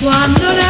Cuando la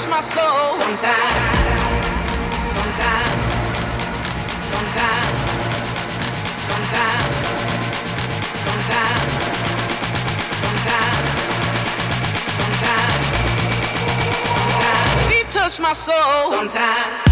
my soul. Sometimes, sometimes, sometimes, sometimes, sometimes. sometimes, sometimes. He touch my soul. Sometimes.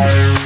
Bye.